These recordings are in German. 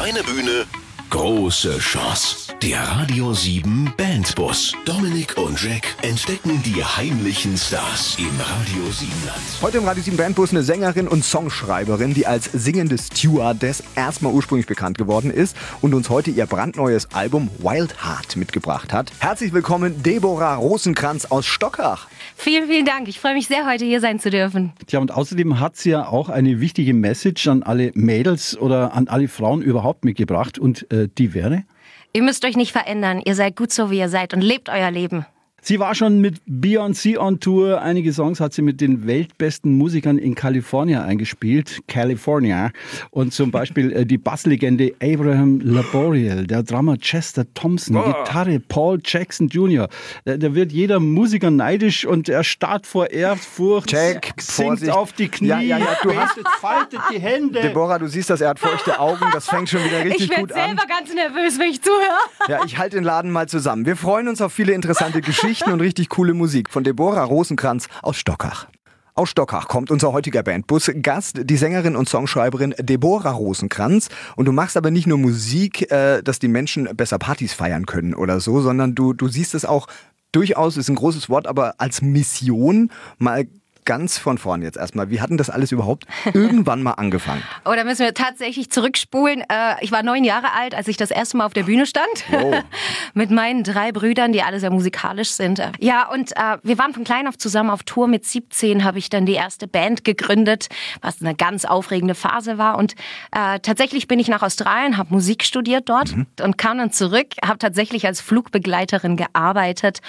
Kleine Bühne, große Chance. Der Radio 7 Bandbus. Dominik und Jack entdecken die heimlichen Stars im Radio 7 Land. Heute im Radio 7 Bandbus eine Sängerin und Songschreiberin, die als singende Stewardess erstmal ursprünglich bekannt geworden ist und uns heute ihr brandneues Album Wild Heart mitgebracht hat. Herzlich willkommen, Deborah Rosenkranz aus Stockach. Vielen, vielen Dank. Ich freue mich sehr, heute hier sein zu dürfen. Tja, und außerdem hat sie ja auch eine wichtige Message an alle Mädels oder an alle Frauen überhaupt mitgebracht. Und äh, die wäre? Ihr müsst euch nicht verändern. Ihr seid gut so, wie ihr seid und lebt euer Leben. Sie war schon mit Beyoncé on Tour. Einige Songs hat sie mit den weltbesten Musikern in Kalifornien eingespielt. California. Und zum Beispiel äh, die Basslegende Abraham Laboriel, der Drummer Chester Thompson, oh. Gitarre Paul Jackson Jr. Da, da, wird jeder Musiker neidisch und er starrt vor Ehrfurcht, Jack, sinkt Vorsicht. auf die Knie, ja, ja, ja, du hast, faltet die Hände. Deborah, du siehst das, er hat feuchte Augen. Das fängt schon wieder richtig gut an. Ich werde selber ganz nervös, wenn ich zuhöre. Ja, ich halte den Laden mal zusammen. Wir freuen uns auf viele interessante Geschichten. Geschichten und richtig coole Musik von Deborah Rosenkranz aus Stockach. Aus Stockach kommt unser heutiger Bandbus. Gast, die Sängerin und Songschreiberin Deborah Rosenkranz. Und du machst aber nicht nur Musik, äh, dass die Menschen besser Partys feiern können oder so, sondern du, du siehst es auch durchaus, ist ein großes Wort, aber als Mission mal ganz von vorn jetzt erstmal. Wie hatten das alles überhaupt irgendwann mal angefangen? Oh, da müssen wir tatsächlich zurückspulen. Äh, ich war neun Jahre alt, als ich das erste Mal auf der Bühne stand. Wow. mit meinen drei Brüdern, die alle sehr musikalisch sind. Ja, und äh, wir waren von klein auf zusammen auf Tour. Mit 17 habe ich dann die erste Band gegründet, was eine ganz aufregende Phase war. Und äh, tatsächlich bin ich nach Australien, habe Musik studiert dort mhm. und kam dann zurück, habe tatsächlich als Flugbegleiterin gearbeitet.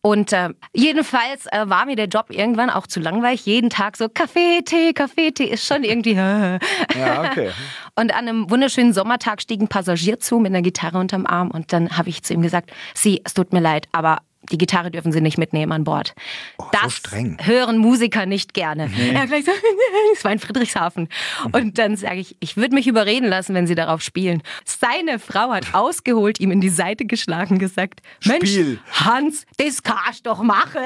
Und äh, jedenfalls war mir der Job irgendwann auch zu langweilig ich jeden Tag so Kaffee, Tee, Kaffee, Tee ist schon irgendwie. ja, okay. Und an einem wunderschönen Sommertag stieg ein Passagier zu mit einer Gitarre unterm Arm und dann habe ich zu ihm gesagt, Sie, es tut mir leid, aber die Gitarre dürfen sie nicht mitnehmen an Bord. Oh, das so hören Musiker nicht gerne. Nee. Er gleich so, es war in Friedrichshafen. Und dann sage ich, ich würde mich überreden lassen, wenn sie darauf spielen. Seine Frau hat ausgeholt, ihm in die Seite geschlagen, gesagt, Mensch, Spiel. Hans, das kannst doch machen.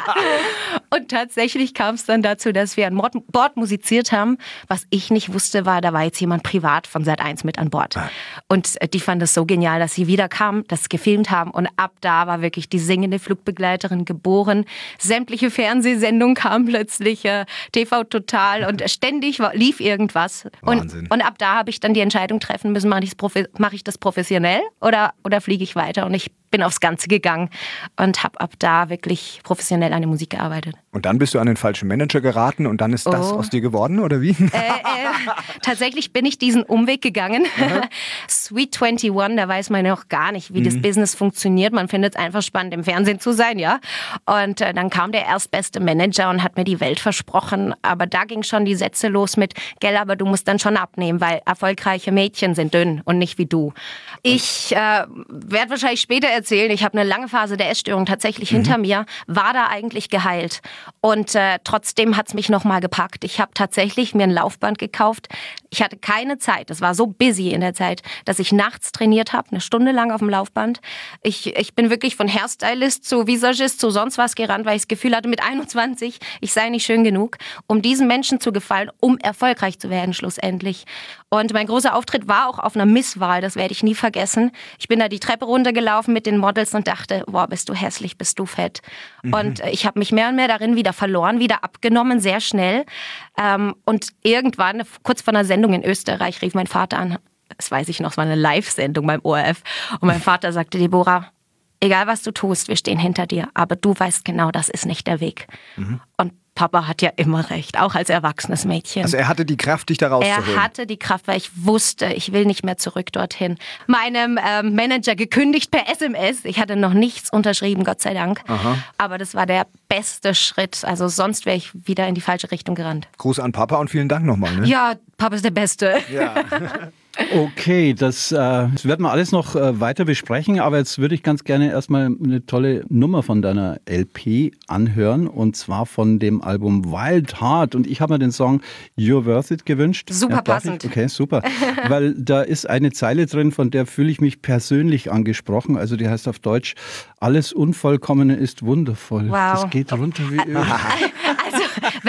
und tatsächlich kam es dann dazu, dass wir an Bord musiziert haben. Was ich nicht wusste, war, da war jetzt jemand privat von Sat 1 mit an Bord. Ah. Und äh, die fand es so genial, dass sie wieder kam, das gefilmt haben und ab da war wirklich wirklich die singende Flugbegleiterin geboren. Sämtliche Fernsehsendungen kamen plötzlich, äh, TV Total und ständig lief irgendwas. Und, und ab da habe ich dann die Entscheidung treffen müssen, mache ich, mach ich das professionell oder, oder fliege ich weiter? Und ich bin aufs Ganze gegangen und habe ab da wirklich professionell an der Musik gearbeitet. Und dann bist du an den falschen Manager geraten und dann ist das oh. aus dir geworden, oder wie? Äh, äh, tatsächlich bin ich diesen Umweg gegangen. Sweet 21, da weiß man noch gar nicht, wie mhm. das Business funktioniert. Man findet es einfach spannend, im Fernsehen zu sein, ja. Und äh, dann kam der erstbeste Manager und hat mir die Welt versprochen. Aber da ging schon die Sätze los mit, gell, aber du musst dann schon abnehmen, weil erfolgreiche Mädchen sind dünn und nicht wie du. Ich äh, werde wahrscheinlich später erzählen, ich habe eine lange Phase der Essstörung tatsächlich mhm. hinter mir, war da eigentlich geheilt. Und äh, trotzdem hat's mich nochmal gepackt. Ich habe tatsächlich mir ein Laufband gekauft. Ich hatte keine Zeit. Es war so busy in der Zeit, dass ich nachts trainiert habe, eine Stunde lang auf dem Laufband. Ich, ich bin wirklich von Hairstylist zu Visagist zu sonst was gerannt, weil ich das Gefühl hatte, mit 21, ich sei nicht schön genug, um diesen Menschen zu gefallen, um erfolgreich zu werden schlussendlich. Und mein großer Auftritt war auch auf einer Misswahl, das werde ich nie vergessen. Ich bin da die Treppe runtergelaufen mit den Models und dachte, boah, bist du hässlich, bist du fett. Mhm. Und äh, ich habe mich mehr und mehr darin wieder verloren, wieder abgenommen, sehr schnell. Ähm, und irgendwann, kurz vor einer Sendung in Österreich, rief mein Vater an. Das weiß ich noch, es war eine Live-Sendung beim ORF. Und mein Vater sagte, Deborah, egal was du tust, wir stehen hinter dir, aber du weißt genau, das ist nicht der Weg. Mhm. Und Papa hat ja immer recht, auch als erwachsenes Mädchen. Also er hatte die Kraft, dich da rauszuholen. Er hatte die Kraft, weil ich wusste, ich will nicht mehr zurück dorthin. Meinem ähm, Manager gekündigt per SMS. Ich hatte noch nichts unterschrieben, Gott sei Dank. Aha. Aber das war der beste Schritt. Also sonst wäre ich wieder in die falsche Richtung gerannt. Gruß an Papa und vielen Dank nochmal. Ne? Ja, Papa ist der Beste. Ja. Okay, das, äh, das werden wir alles noch äh, weiter besprechen, aber jetzt würde ich ganz gerne erstmal eine tolle Nummer von deiner LP anhören und zwar von dem Album Wild Heart und ich habe mir den Song You're Worth It gewünscht. Super ja, passend. Ich? Okay, super. Weil da ist eine Zeile drin, von der fühle ich mich persönlich angesprochen. Also die heißt auf Deutsch, alles Unvollkommene ist wundervoll. Wow. Das geht runter wie Öl.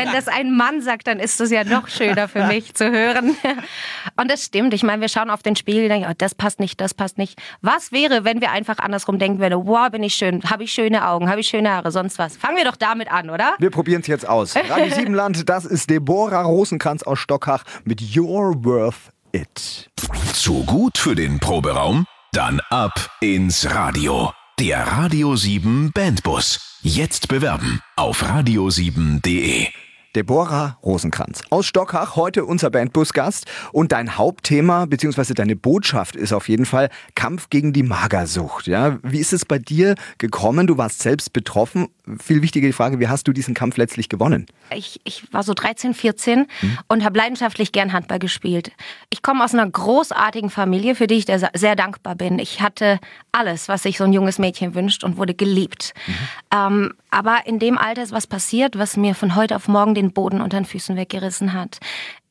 Wenn das ein Mann sagt, dann ist es ja noch schöner für mich zu hören. Und das stimmt. Ich meine, wir schauen auf den Spiegel und denken, oh, das passt nicht, das passt nicht. Was wäre, wenn wir einfach andersrum denken würden, wow, bin ich schön, habe ich schöne Augen, habe ich schöne Haare, sonst was. Fangen wir doch damit an, oder? Wir probieren es jetzt aus. Radio Siebenland, das ist Deborah Rosenkranz aus Stockhach mit Your Worth It. Zu gut für den Proberaum? Dann ab ins Radio. Der Radio 7 Bandbus. Jetzt bewerben auf radio7.de. Deborah Rosenkranz aus Stockhach, heute unser Bandbus-Gast. Und dein Hauptthema bzw. deine Botschaft ist auf jeden Fall Kampf gegen die Magersucht. Ja? Wie ist es bei dir gekommen? Du warst selbst betroffen. Viel wichtige Frage, wie hast du diesen Kampf letztlich gewonnen? Ich, ich war so 13, 14 mhm. und habe leidenschaftlich gern Handball gespielt. Ich komme aus einer großartigen Familie, für die ich sehr dankbar bin. Ich hatte alles, was sich so ein junges Mädchen wünscht und wurde geliebt. Mhm. Ähm, aber in dem Alter ist was passiert, was mir von heute auf morgen den Boden unter den Füßen weggerissen hat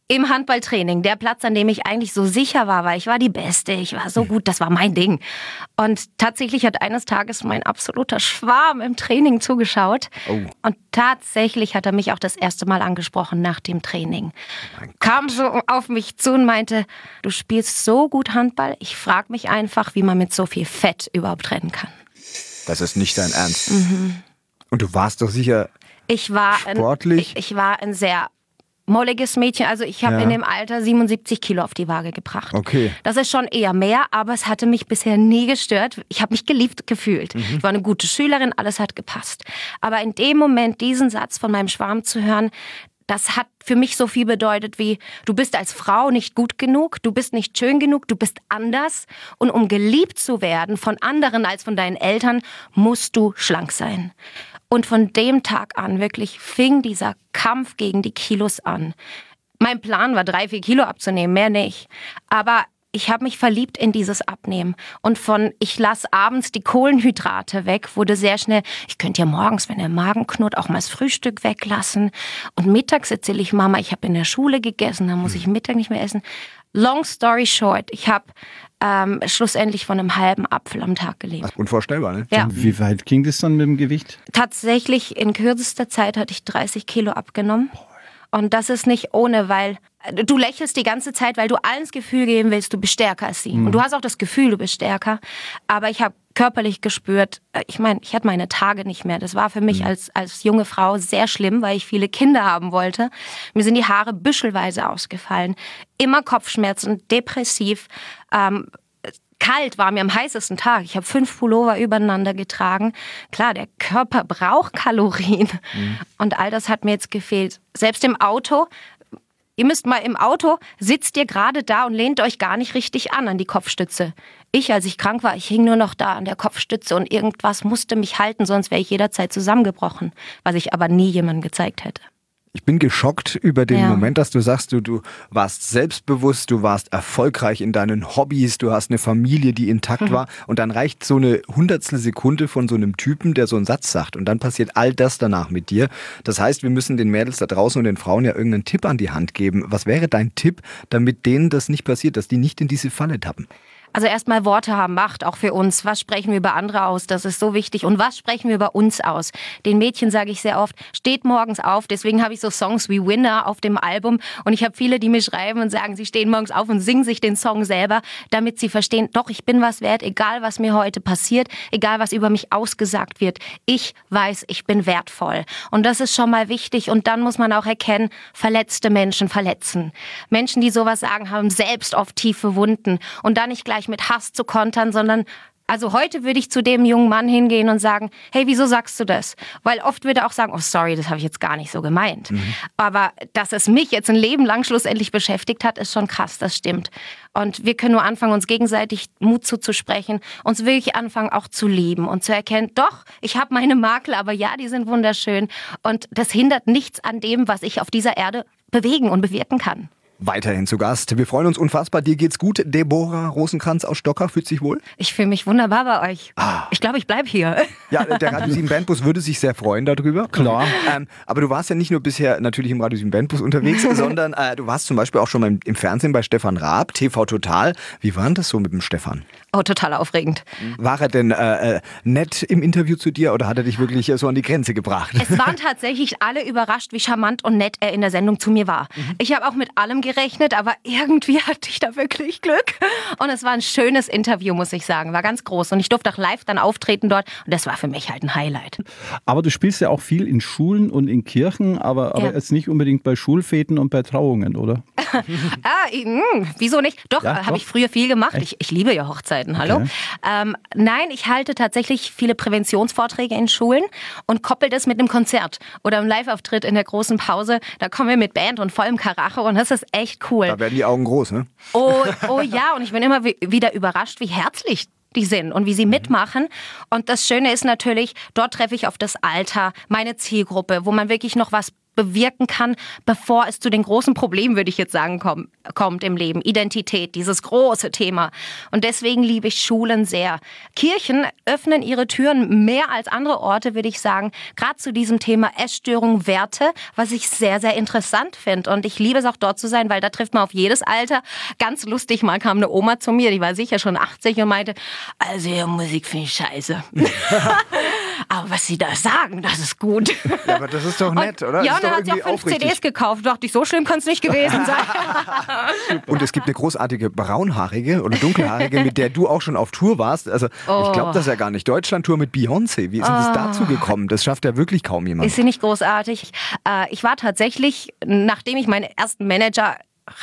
im Handballtraining, der Platz, an dem ich eigentlich so sicher war, weil ich war die Beste, ich war so gut, das war mein Ding. Und tatsächlich hat eines Tages mein absoluter Schwarm im Training zugeschaut. Oh. Und tatsächlich hat er mich auch das erste Mal angesprochen nach dem Training. Oh Kam so auf mich zu und meinte, du spielst so gut Handball, ich frage mich einfach, wie man mit so viel Fett überhaupt trennen kann. Das ist nicht dein Ernst. Mhm. Und du warst doch sicher ich war sportlich. Ein, ich, ich war ein sehr molliges Mädchen. Also ich habe ja. in dem Alter 77 Kilo auf die Waage gebracht. Okay. Das ist schon eher mehr, aber es hatte mich bisher nie gestört. Ich habe mich geliebt gefühlt. Mhm. Ich war eine gute Schülerin, alles hat gepasst. Aber in dem Moment diesen Satz von meinem Schwarm zu hören, das hat für mich so viel bedeutet wie, du bist als Frau nicht gut genug, du bist nicht schön genug, du bist anders. Und um geliebt zu werden von anderen als von deinen Eltern, musst du schlank sein. Und von dem Tag an wirklich fing dieser Kampf gegen die Kilos an. Mein Plan war, drei, vier Kilo abzunehmen, mehr nicht. Aber ich habe mich verliebt in dieses Abnehmen. Und von ich lasse abends die Kohlenhydrate weg, wurde sehr schnell, ich könnte ja morgens, wenn der Magen knurrt, auch mal das Frühstück weglassen. Und mittags erzähle ich Mama, ich habe in der Schule gegessen, dann muss ich Mittag nicht mehr essen. Long story short, ich habe ähm, schlussendlich von einem halben Apfel am Tag gelebt. Unvorstellbar, ne? Ja. Wie weit ging das dann mit dem Gewicht? Tatsächlich, in kürzester Zeit hatte ich 30 Kilo abgenommen. Und das ist nicht ohne, weil du lächelst die ganze Zeit, weil du allen das Gefühl geben willst, du bist stärker als sie. Mhm. Und du hast auch das Gefühl, du bist stärker. Aber ich habe körperlich gespürt, äh, ich meine, ich hatte meine Tage nicht mehr. Das war für mich mhm. als, als junge Frau sehr schlimm, weil ich viele Kinder haben wollte. Mir sind die Haare büschelweise ausgefallen. Immer Kopfschmerzen, depressiv. Ähm, kalt war mir am heißesten Tag. Ich habe fünf Pullover übereinander getragen. Klar, der Körper braucht Kalorien. Mhm. Und all das hat mir jetzt gefehlt. Selbst im Auto Ihr müsst mal im Auto, sitzt ihr gerade da und lehnt euch gar nicht richtig an an die Kopfstütze. Ich, als ich krank war, ich hing nur noch da an der Kopfstütze und irgendwas musste mich halten, sonst wäre ich jederzeit zusammengebrochen, was ich aber nie jemandem gezeigt hätte. Ich bin geschockt über den ja. Moment, dass du sagst, du, du warst selbstbewusst, du warst erfolgreich in deinen Hobbys, du hast eine Familie, die intakt mhm. war und dann reicht so eine hundertstel Sekunde von so einem Typen, der so einen Satz sagt und dann passiert all das danach mit dir. Das heißt, wir müssen den Mädels da draußen und den Frauen ja irgendeinen Tipp an die Hand geben. Was wäre dein Tipp, damit denen das nicht passiert, dass die nicht in diese Falle tappen? Also erstmal Worte haben Macht, auch für uns. Was sprechen wir über andere aus? Das ist so wichtig. Und was sprechen wir über uns aus? Den Mädchen sage ich sehr oft, steht morgens auf. Deswegen habe ich so Songs wie Winner auf dem Album. Und ich habe viele, die mir schreiben und sagen, sie stehen morgens auf und singen sich den Song selber, damit sie verstehen, doch, ich bin was wert, egal was mir heute passiert, egal was über mich ausgesagt wird. Ich weiß, ich bin wertvoll. Und das ist schon mal wichtig. Und dann muss man auch erkennen, verletzte Menschen verletzen. Menschen, die sowas sagen, haben selbst oft tiefe Wunden. Und dann nicht gleich gleich mit Hass zu kontern, sondern also heute würde ich zu dem jungen Mann hingehen und sagen, hey, wieso sagst du das? Weil oft würde er auch sagen, oh sorry, das habe ich jetzt gar nicht so gemeint. Mhm. Aber dass es mich jetzt ein Leben lang schlussendlich beschäftigt hat, ist schon krass, das stimmt. Und wir können nur anfangen, uns gegenseitig Mut zuzusprechen, uns wirklich anfangen auch zu lieben und zu erkennen, doch, ich habe meine Makel, aber ja, die sind wunderschön. Und das hindert nichts an dem, was ich auf dieser Erde bewegen und bewirken kann. Weiterhin zu Gast. Wir freuen uns unfassbar. Dir geht's gut. Deborah Rosenkranz aus Stocker fühlt sich wohl? Ich fühle mich wunderbar bei euch. Ah. Ich glaube, ich bleibe hier. Ja, der Radio 7 Bandbus würde sich sehr freuen darüber. Klar. Ähm, aber du warst ja nicht nur bisher natürlich im Radio 7 Bandbus unterwegs, sondern äh, du warst zum Beispiel auch schon mal im Fernsehen bei Stefan Raab, TV Total. Wie war denn das so mit dem Stefan? Oh, total aufregend. War er denn äh, äh, nett im Interview zu dir oder hat er dich wirklich so an die Grenze gebracht? Es waren tatsächlich alle überrascht, wie charmant und nett er in der Sendung zu mir war. Mhm. Ich habe auch mit allem gerechnet, aber irgendwie hatte ich da wirklich Glück. Und es war ein schönes Interview, muss ich sagen. War ganz groß. Und ich durfte auch live dann auftreten dort. Und das war für mich halt ein Highlight. Aber du spielst ja auch viel in Schulen und in Kirchen, aber, aber ja. jetzt nicht unbedingt bei Schulfäten und bei Trauungen, oder? ah, mh, hm, wieso nicht? Doch, ja, habe ich früher viel gemacht. Ich, ich, liebe ja Hochzeiten, hallo. Okay. Ähm, nein, ich halte tatsächlich viele Präventionsvorträge in Schulen und koppel das mit einem Konzert oder einem Live-Auftritt in der großen Pause. Da kommen wir mit Band und vollem Karacho und das ist echt cool. Da werden die Augen groß, ne? Oh, oh ja, und ich bin immer wieder überrascht, wie herzlich die sind und wie sie mhm. mitmachen. Und das Schöne ist natürlich, dort treffe ich auf das Alter, meine Zielgruppe, wo man wirklich noch was bewirken kann, bevor es zu den großen Problemen, würde ich jetzt sagen, komm, kommt im Leben. Identität, dieses große Thema. Und deswegen liebe ich Schulen sehr. Kirchen öffnen ihre Türen mehr als andere Orte, würde ich sagen, gerade zu diesem Thema Essstörung, Werte, was ich sehr, sehr interessant finde. Und ich liebe es auch dort zu sein, weil da trifft man auf jedes Alter. Ganz lustig, mal kam eine Oma zu mir, die war sicher schon 80 und meinte, also ihre Musik finde ich scheiße. aber was sie da sagen, das ist gut. Ja, aber das ist doch nett, und, oder? Ja, und dann hat sie auch fünf aufrichtig. CDs gekauft. Dachte ich, so schlimm kann es nicht gewesen sein. und es gibt eine großartige braunhaarige oder dunkelhaarige, mit der du auch schon auf Tour warst. Also oh. ich glaube das ja gar nicht. Deutschland-Tour mit Beyoncé. Wie ist oh. es dazu gekommen? Das schafft ja wirklich kaum jemand. Ist sie nicht großartig? Äh, ich war tatsächlich, nachdem ich meinen ersten Manager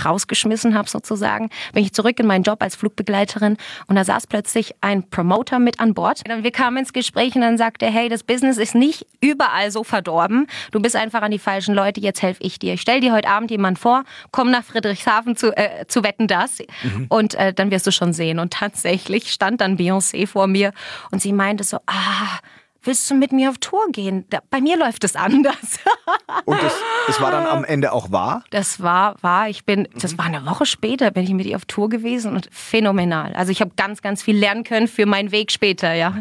rausgeschmissen habe sozusagen, bin ich zurück in meinen Job als Flugbegleiterin und da saß plötzlich ein Promoter mit an Bord. Und wir kamen ins Gespräch und dann sagte er, hey, das Business ist nicht überall so verdorben. Du bist einfach an die falschen Leute, jetzt helfe ich dir. Ich stell dir heute Abend jemand vor, komm nach Friedrichshafen zu, äh, zu Wetten das mhm. und äh, dann wirst du schon sehen. Und tatsächlich stand dann Beyoncé vor mir und sie meinte so, ah, willst du mit mir auf Tour gehen? Bei mir läuft es anders. Und das, das, war dann am Ende auch wahr? Das war wahr. Ich bin, das war eine Woche später, bin ich mit ihr auf Tour gewesen und phänomenal. Also ich habe ganz, ganz viel lernen können für meinen Weg später, ja.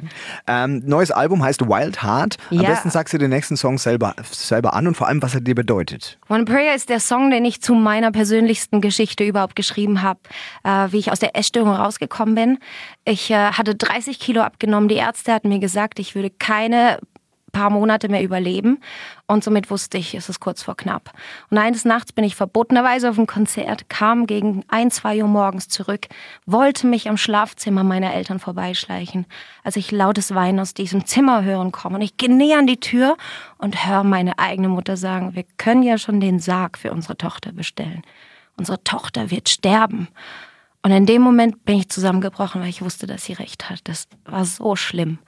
Ähm, neues Album heißt Wild Heart. Am ja. besten sagst du den nächsten Song selber, selber an und vor allem, was er dir bedeutet. One Prayer ist der Song, den ich zu meiner persönlichsten Geschichte überhaupt geschrieben habe, äh, wie ich aus der Essstörung rausgekommen bin. Ich äh, hatte 30 Kilo abgenommen. Die Ärzte hatten mir gesagt, ich würde keine paar Monate mehr überleben. Und somit wusste ich, es ist kurz vor knapp. Und eines Nachts bin ich verbotenerweise auf ein Konzert, kam gegen ein, zwei Uhr morgens zurück, wollte mich am Schlafzimmer meiner Eltern vorbeischleichen, als ich lautes Weinen aus diesem Zimmer hören komme. Und ich gehe näher an die Tür und höre meine eigene Mutter sagen, wir können ja schon den Sarg für unsere Tochter bestellen. Unsere Tochter wird sterben. Und in dem Moment bin ich zusammengebrochen, weil ich wusste, dass sie recht hat. Das war so schlimm.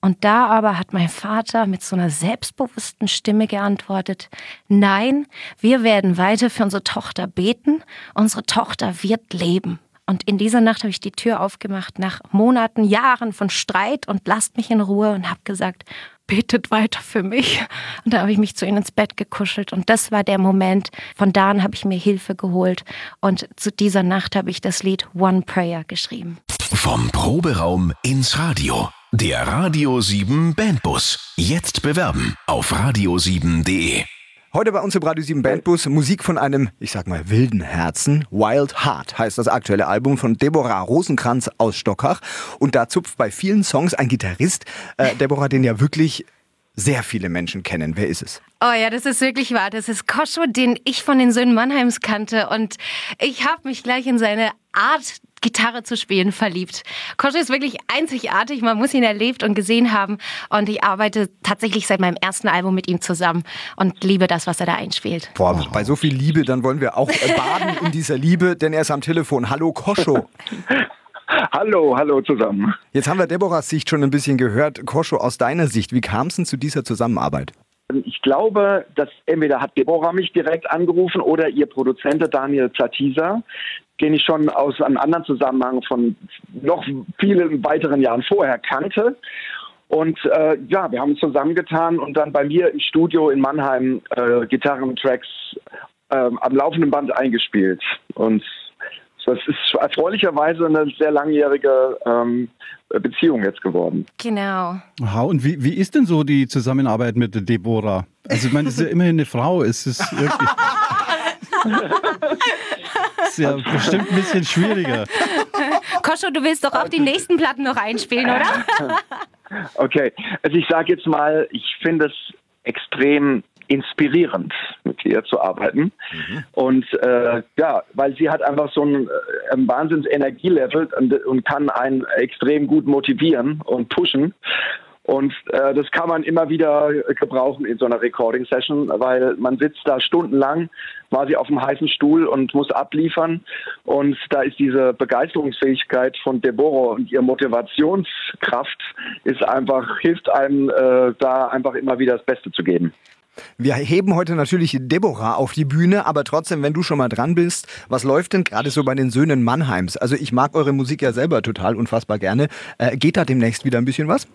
Und da aber hat mein Vater mit so einer selbstbewussten Stimme geantwortet, nein, wir werden weiter für unsere Tochter beten, unsere Tochter wird leben. Und in dieser Nacht habe ich die Tür aufgemacht, nach Monaten, Jahren von Streit und lasst mich in Ruhe und habe gesagt, betet weiter für mich. Und da habe ich mich zu ihnen ins Bett gekuschelt. Und das war der Moment. Von da an habe ich mir Hilfe geholt. Und zu dieser Nacht habe ich das Lied One Prayer geschrieben. Vom Proberaum ins Radio. Der Radio 7 Bandbus. Jetzt bewerben auf radio7.de. Heute bei uns im Radio 7 Bandbus Musik von einem, ich sag mal, wilden Herzen. Wild Heart heißt das aktuelle Album von Deborah Rosenkranz aus Stockach. Und da zupft bei vielen Songs ein Gitarrist, äh, Deborah, den ja wirklich sehr viele Menschen kennen. Wer ist es? Oh ja, das ist wirklich wahr. Das ist Koscho, den ich von den Söhnen Mannheims kannte. Und ich habe mich gleich in seine Art Gitarre zu spielen verliebt. Koscho ist wirklich einzigartig. Man muss ihn erlebt und gesehen haben. Und ich arbeite tatsächlich seit meinem ersten Album mit ihm zusammen und liebe das, was er da einspielt. Boah, bei so viel Liebe, dann wollen wir auch baden in dieser Liebe, denn er ist am Telefon. Hallo Koscho. Hallo, hallo zusammen. Jetzt haben wir Deborahs Sicht schon ein bisschen gehört. Koscho, aus deiner Sicht, wie kam es denn zu dieser Zusammenarbeit? Ich glaube, dass entweder hat Deborah mich direkt angerufen oder ihr Produzent Daniel Zatisa, den ich schon aus einem anderen Zusammenhang von noch vielen weiteren Jahren vorher kannte. Und äh, ja, wir haben uns zusammengetan und dann bei mir im Studio in Mannheim äh, Gitarrentracks ähm, am laufenden Band eingespielt. Und das ist erfreulicherweise eine sehr langjährige ähm, Beziehung jetzt geworden. Genau. Aha, und wie, wie ist denn so die Zusammenarbeit mit Deborah? Also ich meine, das ist ja immerhin eine Frau. Es ist wirklich... ist ja bestimmt ein bisschen schwieriger. Koscho, du willst doch auch die nächsten Platten noch einspielen, oder? okay, also ich sage jetzt mal, ich finde es extrem inspirierend, mit ihr zu arbeiten. Mhm. Und äh, ja, weil sie hat einfach so ein, äh, ein wahnsinns Energielevel und, und kann einen extrem gut motivieren und pushen. Und äh, das kann man immer wieder gebrauchen in so einer Recording-Session, weil man sitzt da stundenlang quasi auf dem heißen Stuhl und muss abliefern. Und da ist diese Begeisterungsfähigkeit von Deborah und ihre Motivationskraft ist einfach, hilft einem äh, da einfach immer wieder das Beste zu geben. Wir heben heute natürlich Deborah auf die Bühne, aber trotzdem, wenn du schon mal dran bist, was läuft denn gerade so bei den Söhnen Mannheims? Also ich mag eure Musik ja selber total unfassbar gerne. Äh, geht da demnächst wieder ein bisschen was?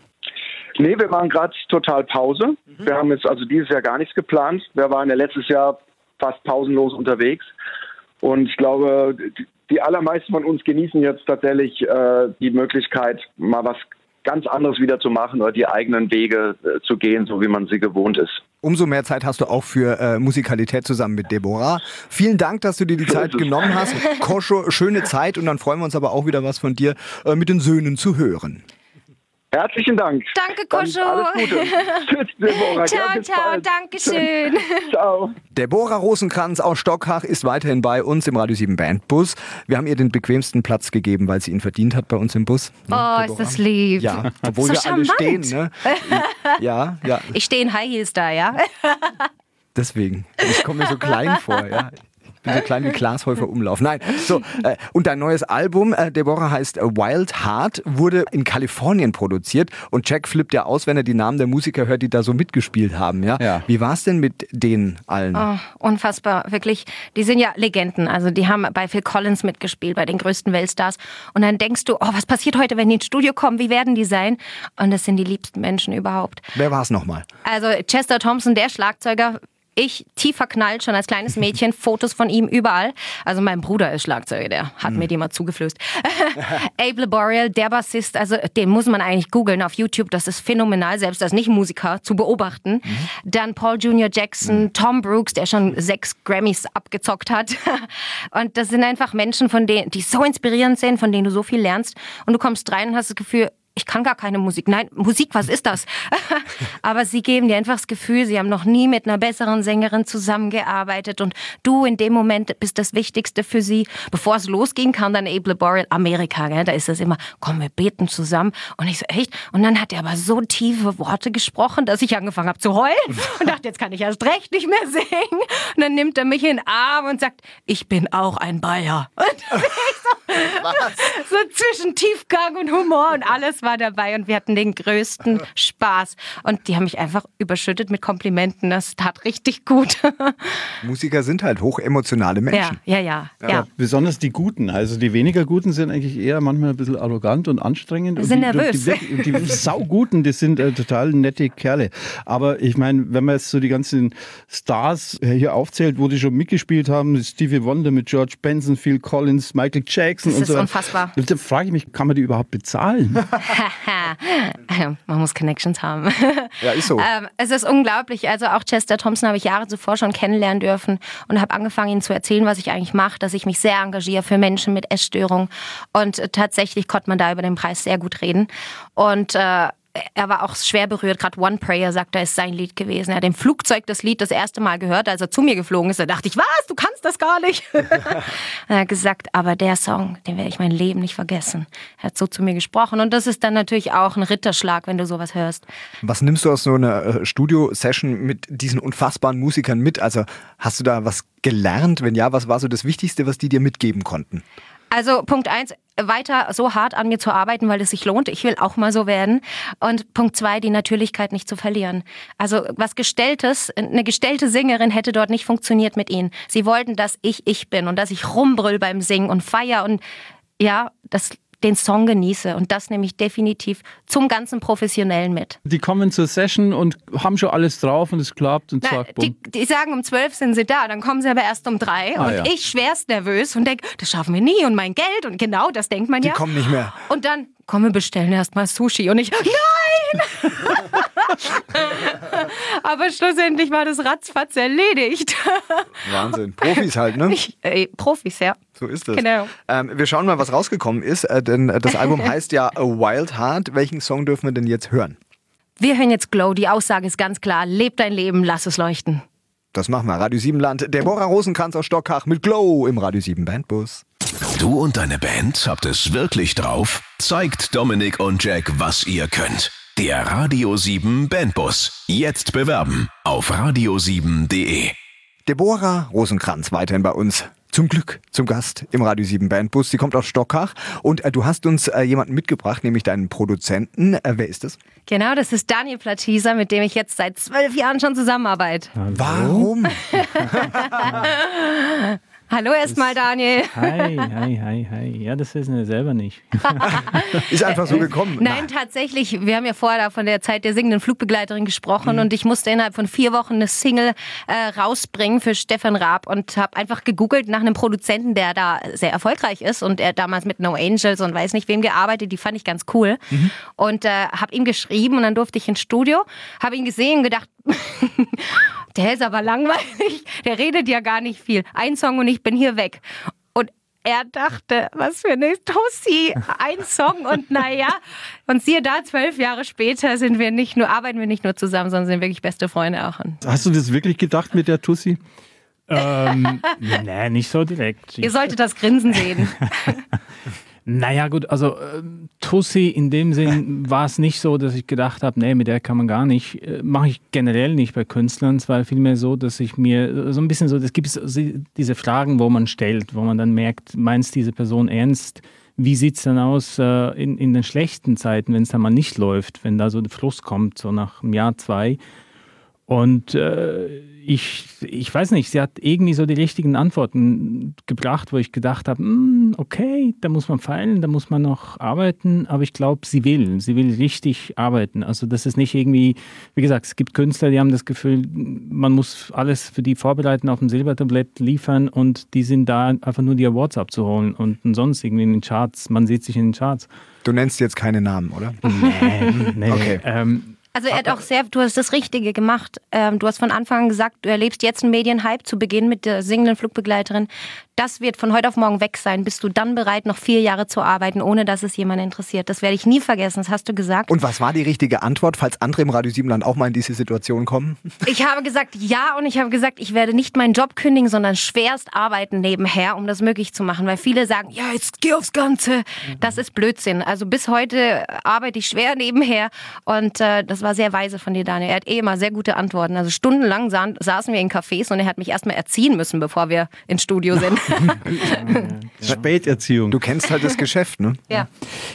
Nee, wir machen gerade total Pause. Mhm. Wir haben jetzt also dieses Jahr gar nichts geplant. Wir waren ja letztes Jahr fast pausenlos unterwegs. Und ich glaube, die allermeisten von uns genießen jetzt tatsächlich äh, die Möglichkeit, mal was ganz anderes wieder zu machen oder die eigenen Wege äh, zu gehen, so wie man sie gewohnt ist. Umso mehr Zeit hast du auch für äh, Musikalität zusammen mit Deborah. Vielen Dank, dass du dir die Zeit genommen hast. Koscho, schöne Zeit und dann freuen wir uns aber auch wieder was von dir äh, mit den Söhnen zu hören. Herzlichen Dank. Danke, Koscho. alles Gute. Tschüss, Deborah. Ciao, ja, ciao. Dankeschön. ciao. Deborah Rosenkranz aus Stockhach ist weiterhin bei uns im Radio 7 Bandbus. Wir haben ihr den bequemsten Platz gegeben, weil sie ihn verdient hat bei uns im Bus. Ne, oh, Deborah? ist das lieb. Ja, obwohl so wir charmant. alle stehen. Ne? Ja, ja. Ich stehe in High Heels da, ja. Deswegen. Ich komme mir so klein vor, ja bin so klein wie Glashäufer Umlauf. Nein, so. Äh, und dein neues Album, äh, Deborah, heißt Wild Heart, wurde in Kalifornien produziert. Und Jack flippt ja aus, wenn er die Namen der Musiker hört, die da so mitgespielt haben. Ja? ja. Wie war es denn mit denen allen? Oh, unfassbar, wirklich. Die sind ja Legenden. Also die haben bei Phil Collins mitgespielt, bei den größten Weltstars. Und dann denkst du, oh, was passiert heute, wenn die ins Studio kommen? Wie werden die sein? Und das sind die liebsten Menschen überhaupt. Wer war es nochmal? Also Chester Thompson, der Schlagzeuger, ich tief verknallt, schon als kleines Mädchen, Fotos von ihm überall. Also mein Bruder ist Schlagzeuger, der hat mhm. mir die mal zugeflößt. Abe Laboriel, der Bassist, also den muss man eigentlich googeln auf YouTube, das ist phänomenal, selbst als Nicht-Musiker zu beobachten. Mhm. Dann Paul Junior Jackson, mhm. Tom Brooks, der schon sechs Grammys abgezockt hat. Und das sind einfach Menschen, von denen, die so inspirierend sind, von denen du so viel lernst. Und du kommst rein und hast das Gefühl, ich kann gar keine Musik. Nein, Musik, was ist das? Aber sie geben dir einfach das Gefühl, sie haben noch nie mit einer besseren Sängerin zusammengearbeitet und du in dem Moment bist das Wichtigste für sie. Bevor es losging, kam dann Able Boreal Amerika, gell? da ist das immer, komm, wir beten zusammen. Und ich so, echt? Und dann hat er aber so tiefe Worte gesprochen, dass ich angefangen habe zu heulen und dachte, jetzt kann ich erst recht nicht mehr singen. Und dann nimmt er mich in den Arm und sagt, ich bin auch ein Bayer. Und ich so, so zwischen Tiefgang und Humor und alles war dabei und wir hatten den größten Spaß. Und die haben mich einfach überschüttet mit Komplimenten. Das tat richtig gut. Musiker sind halt hochemotionale Menschen. Ja, ja, ja. ja. Besonders die Guten. Also die weniger Guten sind eigentlich eher manchmal ein bisschen arrogant und anstrengend. Sind die, nervös. Die, die, die Sauguten, das sind äh, total nette Kerle. Aber ich meine, wenn man jetzt so die ganzen Stars hier aufzählt, wo die schon mitgespielt haben, Stevie Wonder mit George Benson, Phil Collins, Michael Jackson das und so. Das ist unfassbar. Da frage ich mich, kann man die überhaupt bezahlen? Man muss Connections haben. Ja, ist so. Ähm, es ist unglaublich. Also auch Chester Thompson habe ich Jahre zuvor schon kennenlernen dürfen und habe angefangen, ihm zu erzählen, was ich eigentlich mache, dass ich mich sehr engagiere für Menschen mit Essstörung. Und tatsächlich konnte man da über den Preis sehr gut reden. Und äh, er war auch schwer berührt. Gerade One Prayer, sagt er, ist sein Lied gewesen. Er hat im Flugzeug das Lied das erste Mal gehört, als er zu mir geflogen ist. Da dachte ich, was, du kannst das gar nicht. er hat gesagt, aber der Song, den werde ich mein Leben nicht vergessen. Er hat so zu mir gesprochen. Und das ist dann natürlich auch ein Ritterschlag, wenn du sowas hörst. Was nimmst du aus so einer äh, Studio-Session mit diesen unfassbaren Musikern mit? Also hast du da was gelernt? Wenn ja, was war so das Wichtigste, was die dir mitgeben konnten? Also Punkt eins, weiter so hart an mir zu arbeiten, weil es sich lohnt. Ich will auch mal so werden. Und Punkt zwei, die Natürlichkeit nicht zu verlieren. Also was Gestelltes, eine gestellte Sängerin hätte dort nicht funktioniert mit ihnen. Sie wollten, dass ich ich bin und dass ich rumbrüll beim Singen und feier und ja, das den Song genieße. Und das nehme ich definitiv zum ganzen Professionellen mit. Die kommen zur Session und haben schon alles drauf und es klappt und Na, zack, bumm. die, die sagen, um zwölf sind sie da, dann kommen sie aber erst um drei. Ah, und ja. ich schwerst nervös und denke, das schaffen wir nie und mein Geld. Und genau das denkt man Die ja. kommen nicht mehr. Und dann, komm, wir bestellen erstmal Sushi. Und ich, nein! Aber schlussendlich war das ratzfatz erledigt. Wahnsinn. Profis halt, ne? Ich, äh, Profis, ja. So ist es. Genau. Ähm, wir schauen mal, was rausgekommen ist, äh, denn äh, das Album heißt ja A Wild Heart. Welchen Song dürfen wir denn jetzt hören? Wir hören jetzt Glow. Die Aussage ist ganz klar. Leb dein Leben, lass es leuchten. Das machen wir. Radio 7 Land. Deborah Rosenkranz aus Stockhach mit Glow im Radio 7 Bandbus. Du und deine Band habt es wirklich drauf? Zeigt Dominik und Jack, was ihr könnt. Der Radio 7 Bandbus. Jetzt bewerben auf radio7.de. Deborah Rosenkranz weiterhin bei uns. Zum Glück zum Gast im Radio 7 Bandbus. Sie kommt aus Stockhach und äh, du hast uns äh, jemanden mitgebracht, nämlich deinen Produzenten. Äh, wer ist das? Genau, das ist Daniel Platisa, mit dem ich jetzt seit zwölf Jahren schon zusammenarbeite. Warum? Hallo erstmal, Daniel. Hi, hi, hi, hi. Ja, das wissen wir selber nicht. Ist einfach so gekommen. Nein, tatsächlich. Wir haben ja vorher da von der Zeit der singenden Flugbegleiterin gesprochen und ich musste innerhalb von vier Wochen eine Single äh, rausbringen für Stefan Raab und habe einfach gegoogelt nach einem Produzenten, der da sehr erfolgreich ist und er hat damals mit No Angels und weiß nicht wem gearbeitet. Die fand ich ganz cool und äh, habe ihm geschrieben und dann durfte ich ins Studio, habe ihn gesehen und gedacht, der ist aber langweilig. Der redet ja gar nicht viel. Ein Song und ich bin hier weg. Und er dachte, was für eine Tussi, ein Song und naja. Und siehe da, zwölf Jahre später sind wir nicht nur, arbeiten wir nicht nur zusammen, sondern sind wirklich beste Freunde auch. Hast du das wirklich gedacht mit der Tussi? ähm, nee, nicht so direkt. ihr solltet das Grinsen sehen. Naja, gut, also ähm, Tussi in dem Sinn war es nicht so, dass ich gedacht habe, nee, mit der kann man gar nicht. Äh, Mache ich generell nicht bei Künstlern. Es war vielmehr so, dass ich mir äh, so ein bisschen so, es gibt diese Fragen, wo man stellt, wo man dann merkt, meinst diese Person ernst? Wie sieht es dann aus äh, in, in den schlechten Zeiten, wenn es dann mal nicht läuft, wenn da so der Fluss kommt, so nach einem Jahr, zwei? Und äh, ich, ich weiß nicht, sie hat irgendwie so die richtigen Antworten gebracht, wo ich gedacht habe, "Hm, okay, da muss man feilen, da muss man noch arbeiten, aber ich glaube, sie will, sie will richtig arbeiten. Also das ist nicht irgendwie, wie gesagt, es gibt Künstler, die haben das Gefühl, man muss alles für die vorbereiten, auf dem Silbertablett liefern und die sind da einfach nur die Awards abzuholen und sonst irgendwie in den Charts, man sieht sich in den Charts. Du nennst jetzt keine Namen, oder? Nee, nee, Okay. ähm, Also er hat auch sehr, du hast das Richtige gemacht. Ähm, du hast von Anfang an gesagt, du erlebst jetzt einen Medienhype zu Beginn mit der singenden Flugbegleiterin. Das wird von heute auf morgen weg sein. Bist du dann bereit, noch vier Jahre zu arbeiten, ohne dass es jemand interessiert? Das werde ich nie vergessen, das hast du gesagt. Und was war die richtige Antwort, falls andere im Radio 7 Land auch mal in diese Situation kommen? Ich habe gesagt ja und ich habe gesagt, ich werde nicht meinen Job kündigen, sondern schwerst arbeiten nebenher, um das möglich zu machen. Weil viele sagen, ja, jetzt geh aufs Ganze. Das ist Blödsinn. Also bis heute arbeite ich schwer nebenher und äh, das war sehr weise von dir, Daniel. Er hat eh immer sehr gute Antworten. Also stundenlang sa saßen wir in Cafés und er hat mich erstmal erziehen müssen, bevor wir ins Studio sind. Späterziehung. Du kennst halt das Geschäft, ne? ja.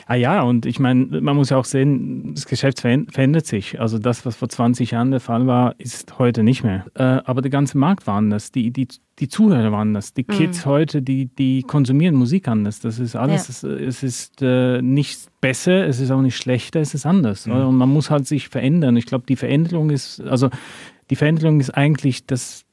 Ah ja, und ich meine, man muss ja auch sehen, das Geschäft veränd- verändert sich. Also das, was vor 20 Jahren der Fall war, ist heute nicht mehr. Äh, aber der ganze Markt war anders, die, die, die Zuhörer waren anders, die Kids heute, die, die konsumieren Musik anders. Das ist alles, es, es ist äh, nicht besser, es ist auch nicht schlechter, es ist anders. oder? Und man muss halt sich verändern. Ich glaube, die Veränderung ist, also die Veränderung ist eigentlich das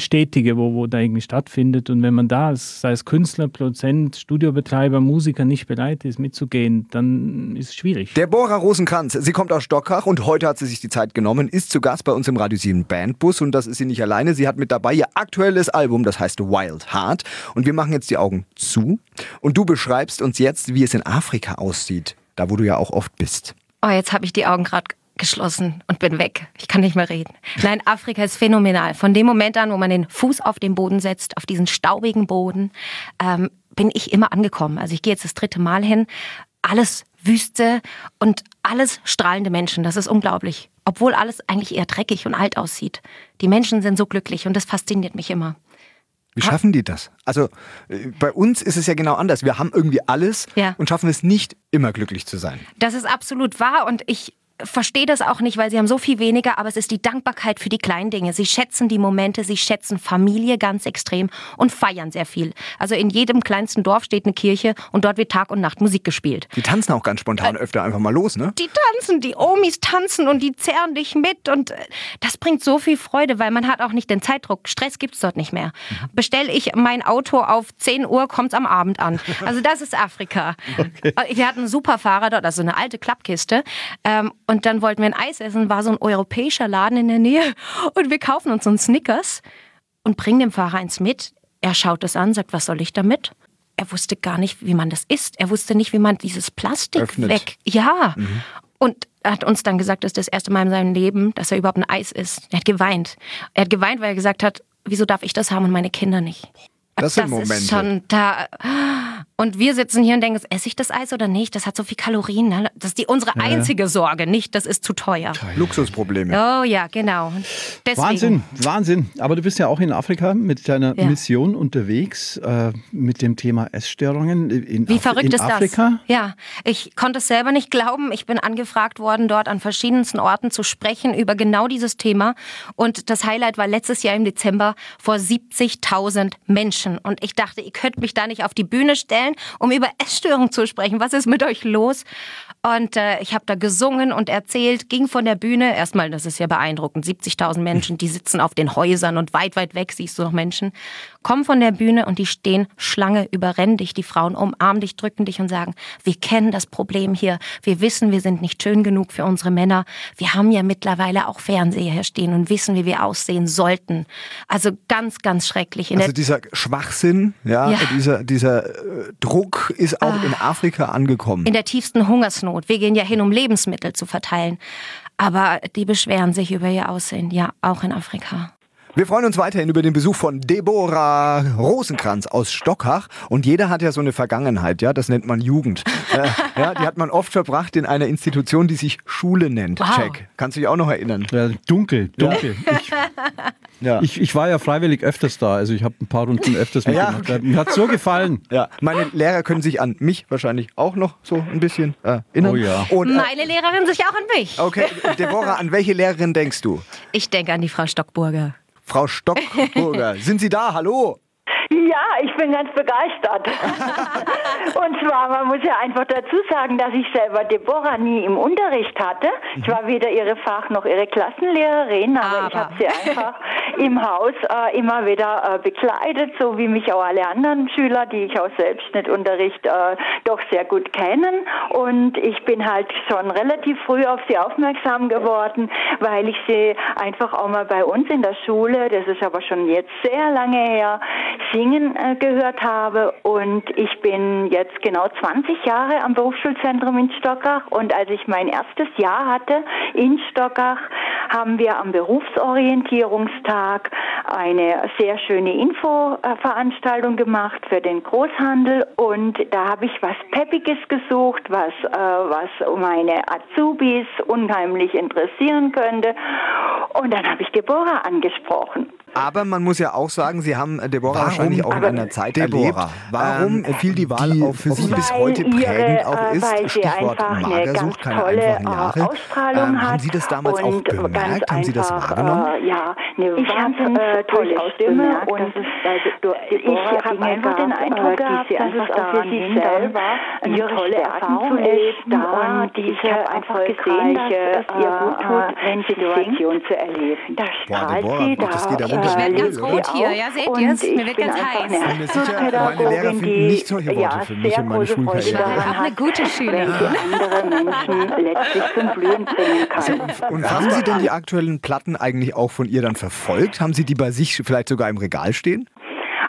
Stetige, wo, wo da irgendwie stattfindet. Und wenn man da, als, sei es Künstler, Produzent, Studiobetreiber, Musiker nicht bereit ist mitzugehen, dann ist es schwierig. Deborah Rosenkranz, sie kommt aus Stockach und heute hat sie sich die Zeit genommen, ist zu Gast bei uns im Radio 7 Bandbus und das ist sie nicht alleine. Sie hat mit dabei ihr aktuelles Album, das heißt Wild Heart. Und wir machen jetzt die Augen zu und du beschreibst uns jetzt, wie es in Afrika aussieht, da wo du ja auch oft bist. Oh, jetzt habe ich die Augen gerade geschlossen und bin weg. Ich kann nicht mehr reden. Nein, Afrika ist phänomenal. Von dem Moment an, wo man den Fuß auf den Boden setzt, auf diesen staubigen Boden, ähm, bin ich immer angekommen. Also ich gehe jetzt das dritte Mal hin. Alles Wüste und alles strahlende Menschen. Das ist unglaublich. Obwohl alles eigentlich eher dreckig und alt aussieht. Die Menschen sind so glücklich und das fasziniert mich immer. Wie schaffen die das? Also äh, bei uns ist es ja genau anders. Wir haben irgendwie alles Ja. und schaffen es nicht immer glücklich zu sein. Das ist absolut wahr und ich verstehe das auch nicht, weil sie haben so viel weniger, aber es ist die Dankbarkeit für die kleinen Dinge. Sie schätzen die Momente, sie schätzen Familie ganz extrem und feiern sehr viel. Also in jedem kleinsten Dorf steht eine Kirche und dort wird Tag und Nacht Musik gespielt. Die tanzen auch ganz spontan öfter einfach mal los, ne? Die tanzen, die Omis tanzen und die zerren dich mit und äh, das bringt so viel Freude, weil man hat auch nicht den Zeitdruck. Stress gibt's dort nicht mehr. Bestelle ich mein Auto auf 10 Uhr, kommt's am Abend an. Also das ist Afrika. Äh, Wir hatten einen super Fahrer dort, also eine alte Klappkiste. Ähm, und dann wollten wir ein Eis essen, war so ein europäischer Laden in der Nähe. Und wir kaufen uns so einen Snickers und bringen dem Fahrer eins mit. Er schaut es an, sagt, was soll ich damit? Er wusste gar nicht, wie man das isst. Er wusste nicht, wie man dieses Plastik Öffnet. weg. Ja. Und er hat uns dann gesagt, das ist das erste Mal in seinem Leben, dass er überhaupt ein Eis isst. Er hat geweint. Er hat geweint, weil er gesagt hat, wieso darf ich das haben und meine Kinder nicht? Das sind das Momente. ist schon da. Und wir sitzen hier und denken, esse ich das Eis oder nicht? Das hat so viel Kalorien. Ne? Das ist die, unsere einzige Sorge, nicht, das ist zu teuer. Luxusprobleme. Oh ja, genau. Deswegen. Wahnsinn, Wahnsinn. Aber du bist ja auch in Afrika mit deiner Ja. Mission unterwegs äh, mit dem Thema Essstörungen in, Wie Af verrückt in ist Afrika. das? Ja, ich konnte es selber nicht glauben. Ich bin angefragt worden, dort an verschiedensten Orten zu sprechen über genau dieses Thema. Und das Highlight war letztes Jahr im Dezember vor 70.000 Menschen. Und ich dachte, ihr könnt mich da nicht auf die Bühne stellen, um über Essstörungen zu sprechen. Was ist mit euch los? Und äh, ich habe da gesungen und erzählt, ging von der Bühne. Erstmal, das ist ja beeindruckend, 70.000 Menschen, die sitzen auf den Häusern und weit, weit weg siehst du noch Menschen. Kommen von der Bühne und die stehen Schlange, überrennen dich. Die Frauen umarmen dich, drücken dich und sagen, wir kennen das Problem hier. Wir wissen, wir sind nicht schön genug für unsere Männer. Wir haben ja mittlerweile auch Fernseher hier stehen und wissen, wie wir aussehen sollten. Also ganz, ganz schrecklich. In Also dieser Schwachsinn, ja, Ja. dieser, dieser äh, Druck ist auch in Afrika angekommen. in der tiefsten Hungersnot. Wir gehen ja hin, um Lebensmittel zu verteilen. Aber die beschweren sich über ihr Aussehen, ja, auch in Afrika. Wir freuen uns weiterhin über den Besuch von Deborah Rosenkranz aus Stockach. Und jeder hat ja so eine Vergangenheit, ja, das nennt man Jugend. äh, ja, die hat man oft verbracht in einer Institution, die sich Schule nennt. Wow. Check. Kannst du dich auch noch erinnern? Ja, dunkel, dunkel. Ich, Ja. ich, ich war ja freiwillig öfters da, also ich habe ein paar Runden öfters Ja, mitgemacht. Mir hat so gefallen. ja, meine Lehrer können sich an mich wahrscheinlich auch noch so ein bisschen äh, erinnern. Oh ja. Und, äh, Meine Lehrerin sich auch an mich. okay, Deborah, an welche Lehrerin denkst du? Ich denke an die Frau Stockburger. Frau Stockburger. Sind Sie da? Hallo? Ja, ich bin ganz begeistert. Und zwar, man muss ja einfach dazu sagen, dass ich selber Deborah nie im Unterricht hatte. Ich war weder ihre Fach- noch ihre Klassenlehrerin, aber, ich Aber. habe sie einfach im Haus äh, immer wieder äh, begleitet, so wie mich auch alle anderen Schüler, die ich aus Selbstschnittunterricht äh, doch sehr gut kennen. Und ich bin halt schon relativ früh auf sie aufmerksam geworden, weil ich sie einfach auch mal bei uns in der Schule, das ist aber schon jetzt sehr lange her, singen äh, gehört habe. Und ich bin jetzt genau 20 Jahre am Berufsschulzentrum in Stockach. Und als ich mein erstes Jahr hatte in Stockach, haben wir am Berufsorientierungstag eine sehr schöne Infoveranstaltung gemacht für den Großhandel. Und da habe ich was Peppiges gesucht, was, äh, was meine Azubis unheimlich interessieren könnte. Und dann habe ich Deborah angesprochen. Aber man muss ja auch sagen, Sie haben äh, Deborah Warum? wahrscheinlich auch in einer Zeit Deborah, erlebt. warum ähm, fiel die Wahl die auf für Sie bis heute ihre, prägend auch äh, ist? weil sie Stichwort eine Magersucht, ganz keine einfachen äh, Jahre. Ähm, haben Sie das damals auch bemerkt? Haben Sie das wahrgenommen? Äh, ja, eine Ich habe, wahnsinnig äh, tolle Stimme bemerkt, und dass Deborah ich habe einfach den Eindruck gehabt, sie dass es auch für sie selber eine ihre tolle Erfahrung zu ist und diese ich habe einfach gesehen, dass es ihr gut tut, wenn sie Situation zu erleben. Da strahlt sie, da ja äh. Ich werde ganz rot hier, ja, seht und ihr's? Mir ich wird ganz heiß. eine bin mir sicher, meine Lehrer finden nicht solche Worte ja, für mich und meine Schulkarriere. daran Auch eine gute Schülerin. andere Menschen letztlich zum Blühen bringen kann. Und haben Sie denn die aktuellen Platten eigentlich auch von ihr dann verfolgt? Haben Sie die bei sich vielleicht sogar im Regal stehen?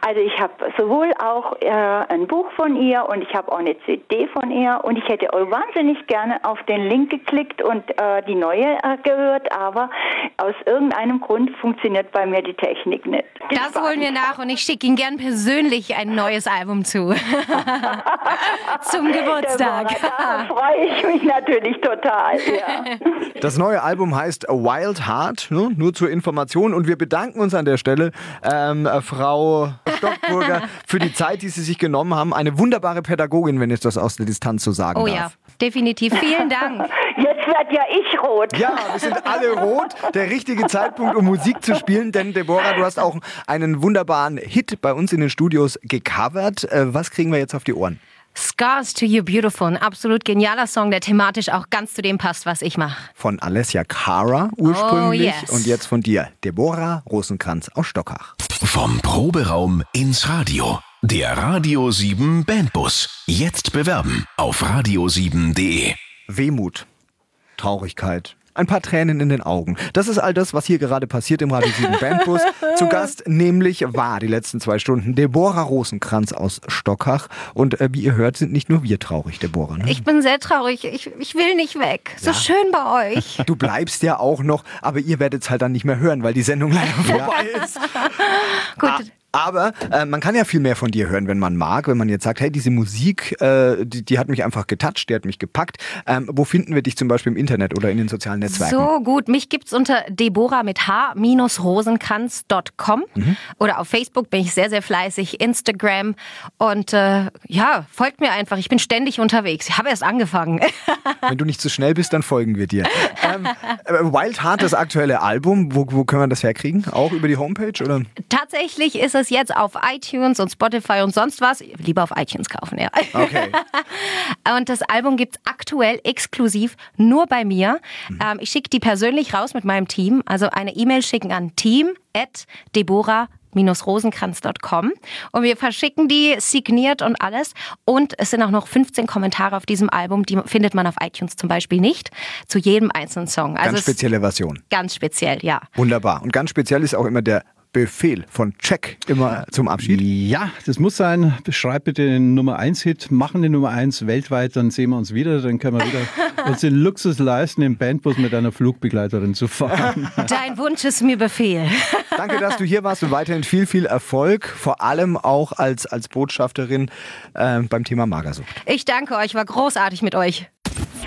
Also ich habe sowohl auch äh, ein Buch von ihr und ich habe auch eine CD von ihr und ich hätte wahnsinnig gerne auf den Link geklickt und äh, die neue äh, gehört, aber aus irgendeinem Grund funktioniert bei mir die Technik nicht. Das holen wir nach und ich schicke Ihnen gern persönlich ein neues Album zu. Zum Geburtstag. Da freue ich mich natürlich total. Ja. Das neue Album heißt A Wild Heart, ne? nur zur Information. Und wir bedanken uns an der Stelle, ähm, äh, Frau Stockburger, für die Zeit, die Sie sich genommen haben. Eine wunderbare Pädagogin, wenn ich das aus der Distanz so sagen Oh darf. ja. Definitiv. Vielen Dank. Jetzt werd ja ich rot. Ja, wir sind alle rot. Der richtige Zeitpunkt, um Musik zu spielen, denn Deborah, du hast auch einen wunderbaren Hit bei uns in den Studios gecovert. Äh, Was kriegen wir jetzt auf die Ohren? Scars to You Beautiful. Ein absolut genialer Song, der thematisch auch ganz zu dem passt, was ich mache. Von Alessia Cara ursprünglich Oh, yes. und jetzt von dir, Deborah Rosenkranz aus Stockach. Vom Proberaum ins Radio. Der Radio 7 Bandbus. Jetzt bewerben auf radio7.de. Wehmut, Traurigkeit, ein paar Tränen in den Augen. Das ist all das, was hier gerade passiert im Radio 7 Bandbus. Zu Gast nämlich war die letzten zwei Stunden Deborah Rosenkranz aus Stockach. Und äh, wie ihr hört, sind nicht nur wir traurig, Deborah. Ne? Ich bin sehr traurig. Ich, ich will nicht weg. So schön bei euch. Du bleibst ja auch noch, aber ihr werdet es halt dann nicht mehr hören, weil die Sendung leider vorbei ist. Gut. Aber äh, man kann ja viel mehr von dir hören, wenn man mag. Wenn man jetzt sagt, hey, diese Musik, äh, die, die hat mich einfach getoucht, die hat mich gepackt. Ähm, wo finden wir dich zum Beispiel im Internet oder in den sozialen Netzwerken? So gut. Mich gibt's unter Deborah mit H-Rosenkranz.com oder auf Facebook bin ich sehr, sehr fleißig, Instagram und äh, ja, folgt mir einfach. Ich bin ständig unterwegs. Ich habe erst angefangen. Wenn du nicht zu schnell bist, dann folgen wir dir. ähm, äh, Wild Heart, das aktuelle Album, wo, wo können wir das herkriegen? Auch über die Homepage? Oder? Tatsächlich ist es jetzt auf iTunes und Spotify und sonst was. Lieber auf iTunes kaufen, ja. Okay. Und das Album gibt's aktuell exklusiv nur bei mir. Ähm, ich schicke die persönlich raus mit meinem Team. Also eine E-Mail schicken an team.deborah rosenkranz.com und wir verschicken die signiert und alles und es sind auch noch 15 Kommentare auf diesem Album, die findet man auf iTunes zum Beispiel nicht, zu jedem einzelnen Song. Also Ganz es- spezielle Version. Ganz speziell, ja. Wunderbar. Und ganz speziell ist auch immer der Befehl von Check immer zum Abschied. Ja, das muss sein. Beschreib bitte den Nummer 1 Hit, machen den Nummer 1 weltweit, dann sehen wir uns wieder. Dann können wir wieder uns den Luxus leisten, im Bandbus mit einer Flugbegleiterin zu fahren. Dein Wunsch ist mir Befehl. Danke, dass du hier warst und weiterhin viel, viel Erfolg, vor allem auch als, als Botschafterin äh, beim Thema Magersucht. Ich danke euch, war großartig mit euch.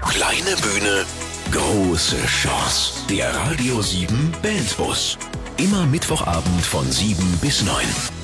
Kleine Bühne, große Chance. Der Radio 7 Bandbus. Immer Mittwochabend von 7 bis 9.